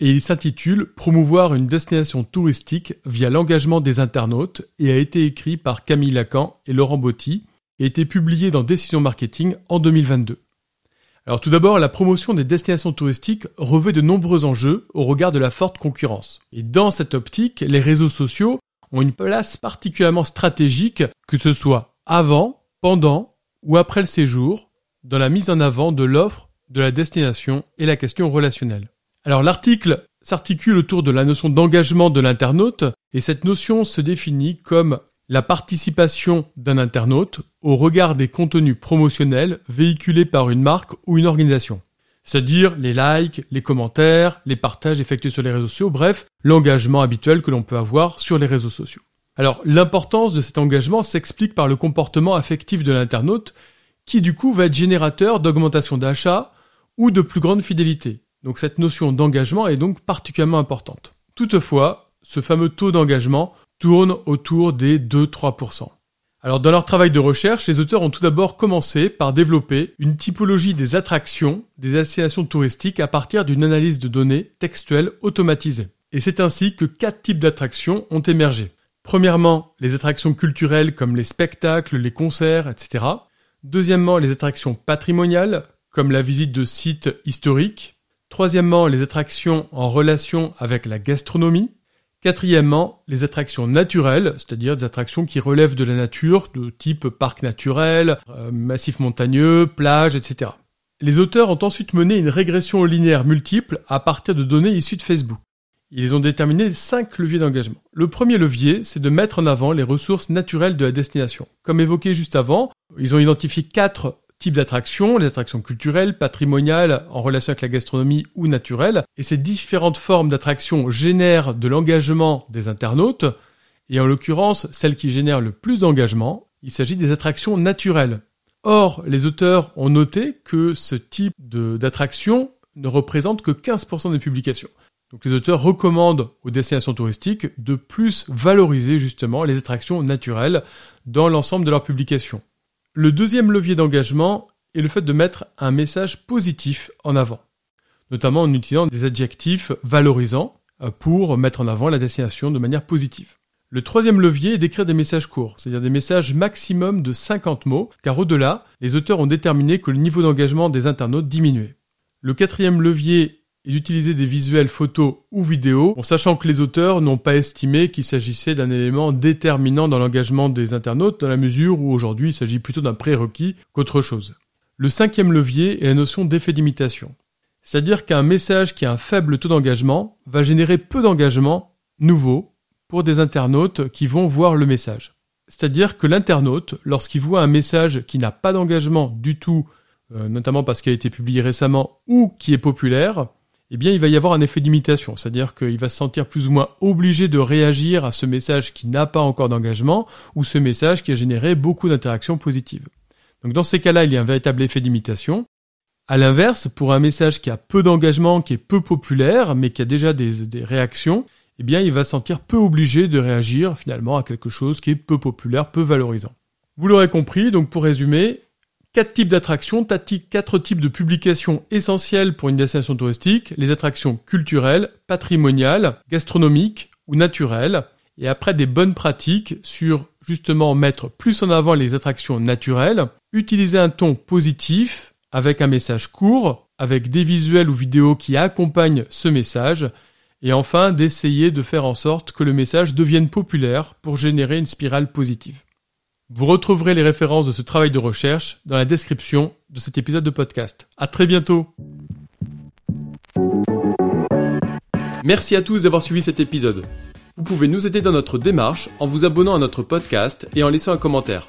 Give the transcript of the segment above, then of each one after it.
et il s'intitule Promouvoir une destination touristique via l'engagement des internautes et a été écrit par Camille Lacan et Laurent Botti et a été publié dans Décision Marketing en 2022. Alors tout d'abord, la promotion des destinations touristiques revêt de nombreux enjeux au regard de la forte concurrence. Et dans cette optique, les réseaux sociaux ont une place particulièrement stratégique, que ce soit avant, pendant ou après le séjour, dans la mise en avant de l'offre, de la destination et la question relationnelle. Alors l'article s'articule autour de la notion d'engagement de l'internaute et cette notion se définit comme la participation d'un internaute au regard des contenus promotionnels véhiculés par une marque ou une organisation. C'est-à-dire les likes, les commentaires, les partages effectués sur les réseaux sociaux, bref, l'engagement habituel que l'on peut avoir sur les réseaux sociaux. Alors l'importance de cet engagement s'explique par le comportement affectif de l'internaute qui du coup va être générateur d'augmentation d'achat ou de plus grande fidélité. Donc cette notion d'engagement est donc particulièrement importante. Toutefois, ce fameux taux d'engagement tourne autour des 2-3%. Alors dans leur travail de recherche, les auteurs ont tout d'abord commencé par développer une typologie des attractions des destinations touristiques à partir d'une analyse de données textuelles automatisée. Et c'est ainsi que quatre types d'attractions ont émergé. Premièrement, les attractions culturelles comme les spectacles, les concerts, etc. Deuxièmement, les attractions patrimoniales comme la visite de sites historiques. Troisièmement, les attractions en relation avec la gastronomie. Quatrièmement, les attractions naturelles, c'est-à-dire des attractions qui relèvent de la nature, de type parc naturel, euh, massif montagneux, plage, etc. Les auteurs ont ensuite mené une régression linéaire multiple à partir de données issues de Facebook. Ils ont déterminé cinq leviers d'engagement. Le premier levier, c'est de mettre en avant les ressources naturelles de la destination. Comme évoqué juste avant, ils ont identifié quatre types d'attractions, les attractions culturelles, patrimoniales, en relation avec la gastronomie ou naturelles. Et ces différentes formes d'attractions génèrent de l'engagement des internautes. Et en l'occurrence, celle qui génère le plus d'engagement, il s'agit des attractions naturelles. Or, les auteurs ont noté que ce type d'attraction ne représente que 15% des publications. Donc les auteurs recommandent aux destinations touristiques de plus valoriser justement les attractions naturelles dans l'ensemble de leurs publications. Le deuxième levier d'engagement est le fait de mettre un message positif en avant, notamment en utilisant des adjectifs valorisants euh, pour mettre en avant la destination de manière positive. Le troisième levier est d'écrire des messages courts, c'est-à-dire des messages maximum de 50 mots, car au-delà, les auteurs ont déterminé que le niveau d'engagement des internautes diminuait. Le quatrième levier et d'utiliser des visuels photos ou vidéos, en sachant que les auteurs n'ont pas estimé qu'il s'agissait d'un élément déterminant dans l'engagement des internautes, dans la mesure où aujourd'hui il s'agit plutôt d'un prérequis qu'autre chose. Le cinquième levier est la notion d'effet d'imitation. C'est-à-dire qu'un message qui a un faible taux d'engagement va générer peu d'engagement nouveau pour des internautes qui vont voir le message. C'est-à-dire que l'internaute, lorsqu'il voit un message qui n'a pas d'engagement du tout, euh, notamment parce qu'il a été publié récemment ou qui est populaire, eh bien, il va y avoir un effet d'imitation, c'est-à-dire qu'il va se sentir plus ou moins obligé de réagir à ce message qui n'a pas encore d'engagement ou ce message qui a généré beaucoup d'interactions positives. Donc, dans ces cas-là, il y a un véritable effet d'imitation. À l'inverse, pour un message qui a peu d'engagement, qui est peu populaire, mais qui a déjà des, des réactions, eh bien, il va se sentir peu obligé de réagir finalement à quelque chose qui est peu populaire, peu valorisant. Vous l'aurez compris, donc pour résumer, Quatre types d'attractions, quatre types de publications essentielles pour une destination touristique, les attractions culturelles, patrimoniales, gastronomiques ou naturelles, et après des bonnes pratiques sur justement mettre plus en avant les attractions naturelles, utiliser un ton positif avec un message court, avec des visuels ou vidéos qui accompagnent ce message, et enfin d'essayer de faire en sorte que le message devienne populaire pour générer une spirale positive. Vous retrouverez les références de ce travail de recherche dans la description de cet épisode de podcast. À très bientôt. Merci à tous d'avoir suivi cet épisode. Vous pouvez nous aider dans notre démarche en vous abonnant à notre podcast et en laissant un commentaire.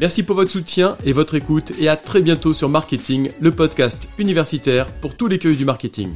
Merci pour votre soutien et votre écoute et à très bientôt sur Marketing, le podcast universitaire pour tous les cueils du marketing.